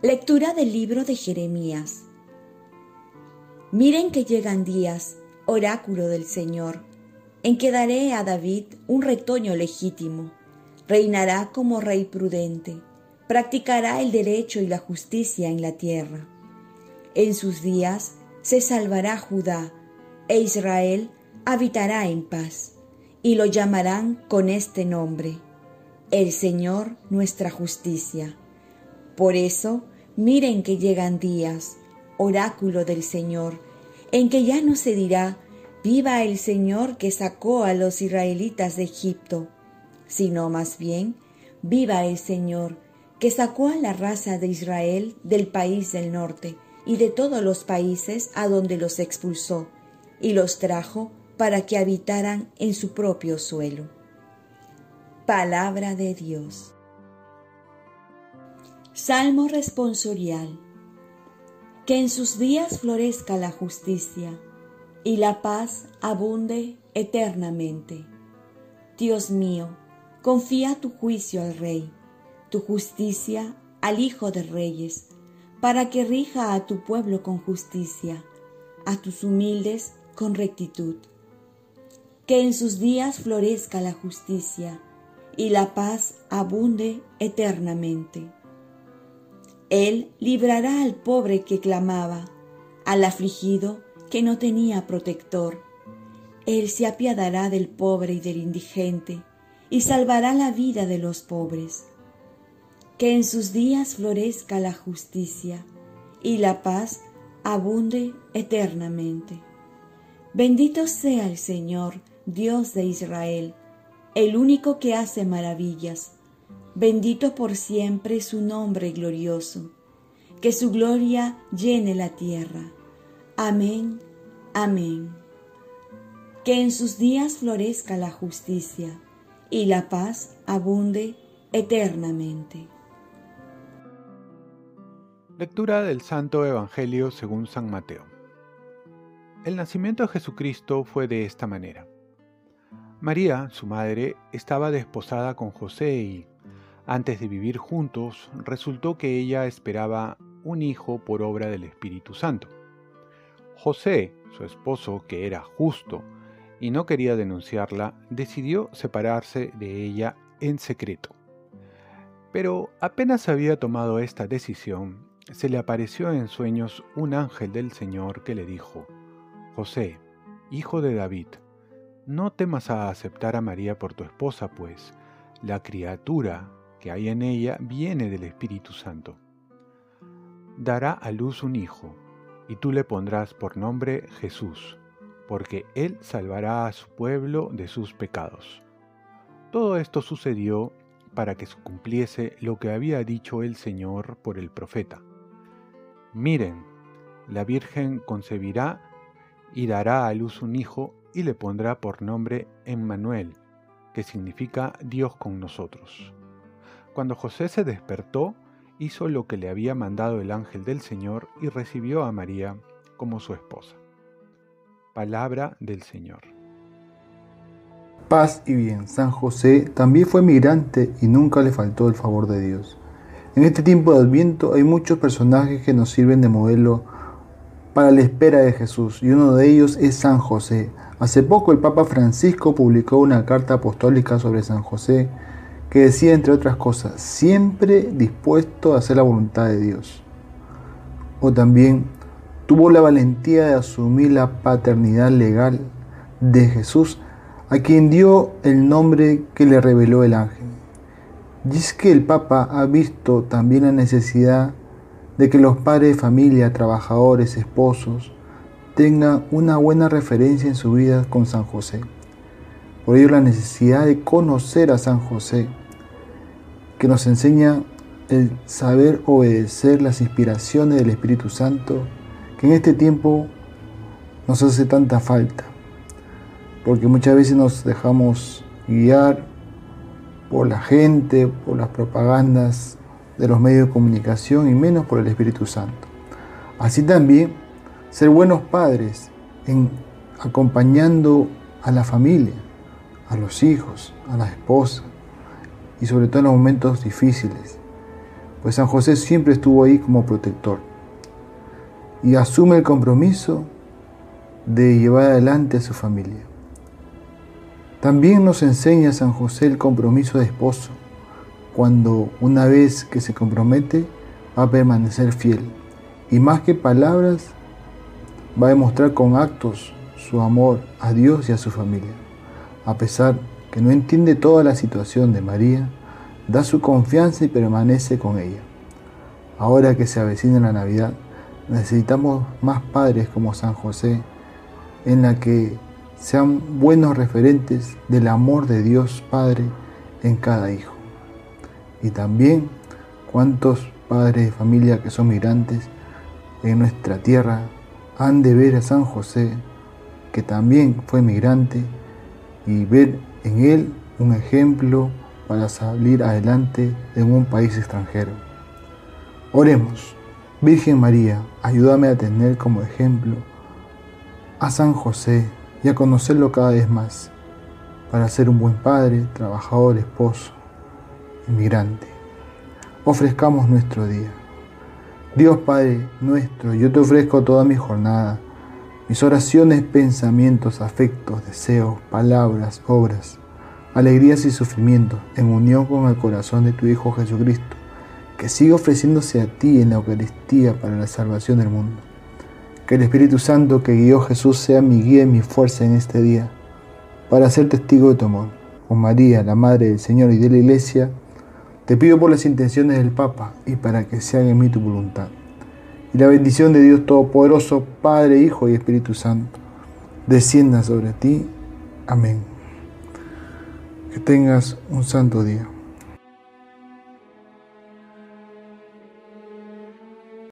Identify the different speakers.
Speaker 1: Lectura del libro de Jeremías. Miren que llegan días, oráculo del Señor, en que daré a David un retoño legítimo. Reinará como rey prudente, practicará el derecho y la justicia en la tierra. En sus días se salvará Judá, e Israel habitará en paz, y lo llamarán con este nombre, el Señor nuestra justicia. Por eso, miren que llegan días, oráculo del Señor, en que ya no se dirá, viva el Señor que sacó a los israelitas de Egipto, sino más bien, viva el Señor que sacó a la raza de Israel del país del norte y de todos los países a donde los expulsó, y los trajo para que habitaran en su propio suelo. Palabra de Dios. Salmo responsorial. Que en sus días florezca la justicia y la paz abunde eternamente. Dios mío, confía tu juicio al Rey, tu justicia al Hijo de Reyes, para que rija a tu pueblo con justicia, a tus humildes con rectitud. Que en sus días florezca la justicia y la paz abunde eternamente. Él librará al pobre que clamaba, al afligido que no tenía protector. Él se apiadará del pobre y del indigente, y salvará la vida de los pobres. Que en sus días florezca la justicia, y la paz abunde eternamente. Bendito sea el Señor, Dios de Israel, el único que hace maravillas Bendito por siempre su nombre glorioso, que su gloria llene la tierra. Amén, amén. Que en sus días florezca la justicia y la paz abunde eternamente.
Speaker 2: Lectura del Santo Evangelio según San Mateo. El nacimiento de Jesucristo fue de esta manera. María, su madre, estaba desposada con José y antes de vivir juntos, resultó que ella esperaba un hijo por obra del Espíritu Santo. José, su esposo, que era justo y no quería denunciarla, decidió separarse de ella en secreto. Pero apenas había tomado esta decisión, se le apareció en sueños un ángel del Señor que le dijo, José, hijo de David, no temas a aceptar a María por tu esposa, pues la criatura que hay en ella viene del Espíritu Santo. Dará a luz un hijo, y tú le pondrás por nombre Jesús, porque él salvará a su pueblo de sus pecados. Todo esto sucedió para que se cumpliese lo que había dicho el Señor por el profeta. Miren, la Virgen concebirá y dará a luz un hijo y le pondrá por nombre Emmanuel, que significa Dios con nosotros. Cuando José se despertó, hizo lo que le había mandado el ángel del Señor y recibió a María como su esposa. Palabra del Señor.
Speaker 3: Paz y bien. San José también fue migrante y nunca le faltó el favor de Dios. En este tiempo de Adviento hay muchos personajes que nos sirven de modelo para la espera de Jesús y uno de ellos es San José. Hace poco el Papa Francisco publicó una carta apostólica sobre San José que decía, entre otras cosas, siempre dispuesto a hacer la voluntad de Dios. O también tuvo la valentía de asumir la paternidad legal de Jesús, a quien dio el nombre que le reveló el ángel. Y es que el Papa ha visto también la necesidad de que los padres de familia, trabajadores, esposos, tengan una buena referencia en su vida con San José. Por ello la necesidad de conocer a San José, que nos enseña el saber obedecer las inspiraciones del Espíritu Santo, que en este tiempo nos hace tanta falta, porque muchas veces nos dejamos guiar por la gente, por las propagandas de los medios de comunicación y menos por el Espíritu Santo. Así también, ser buenos padres acompañando a la familia, a los hijos, a la esposa y sobre todo en los momentos difíciles. pues San José siempre estuvo ahí como protector y asume el compromiso de llevar adelante a su familia. También nos enseña San José el compromiso de esposo, cuando una vez que se compromete va a permanecer fiel y más que palabras va a demostrar con actos su amor a Dios y a su familia. A pesar que no entiende toda la situación de María, da su confianza y permanece con ella. Ahora que se avecina la Navidad, necesitamos más padres como San José, en la que sean buenos referentes del amor de Dios Padre en cada hijo. Y también cuántos padres de familia que son migrantes en nuestra tierra han de ver a San José, que también fue migrante, y ver en él un ejemplo para salir adelante en un país extranjero. Oremos, Virgen María, ayúdame a tener como ejemplo a San José y a conocerlo cada vez más, para ser un buen padre, trabajador, esposo, inmigrante. Ofrezcamos nuestro día. Dios Padre nuestro, yo te ofrezco toda mi jornada, mis oraciones, pensamientos, afectos, deseos, palabras, obras alegrías y sufrimientos, en unión con el corazón de tu Hijo Jesucristo, que sigue ofreciéndose a ti en la Eucaristía para la salvación del mundo. Que el Espíritu Santo que guió Jesús sea mi guía y mi fuerza en este día, para ser testigo de tu amor. Con María, la Madre del Señor y de la Iglesia, te pido por las intenciones del Papa y para que se haga en mí tu voluntad. Y la bendición de Dios Todopoderoso, Padre, Hijo y Espíritu Santo, descienda sobre ti. Amén. Que tengas un santo día.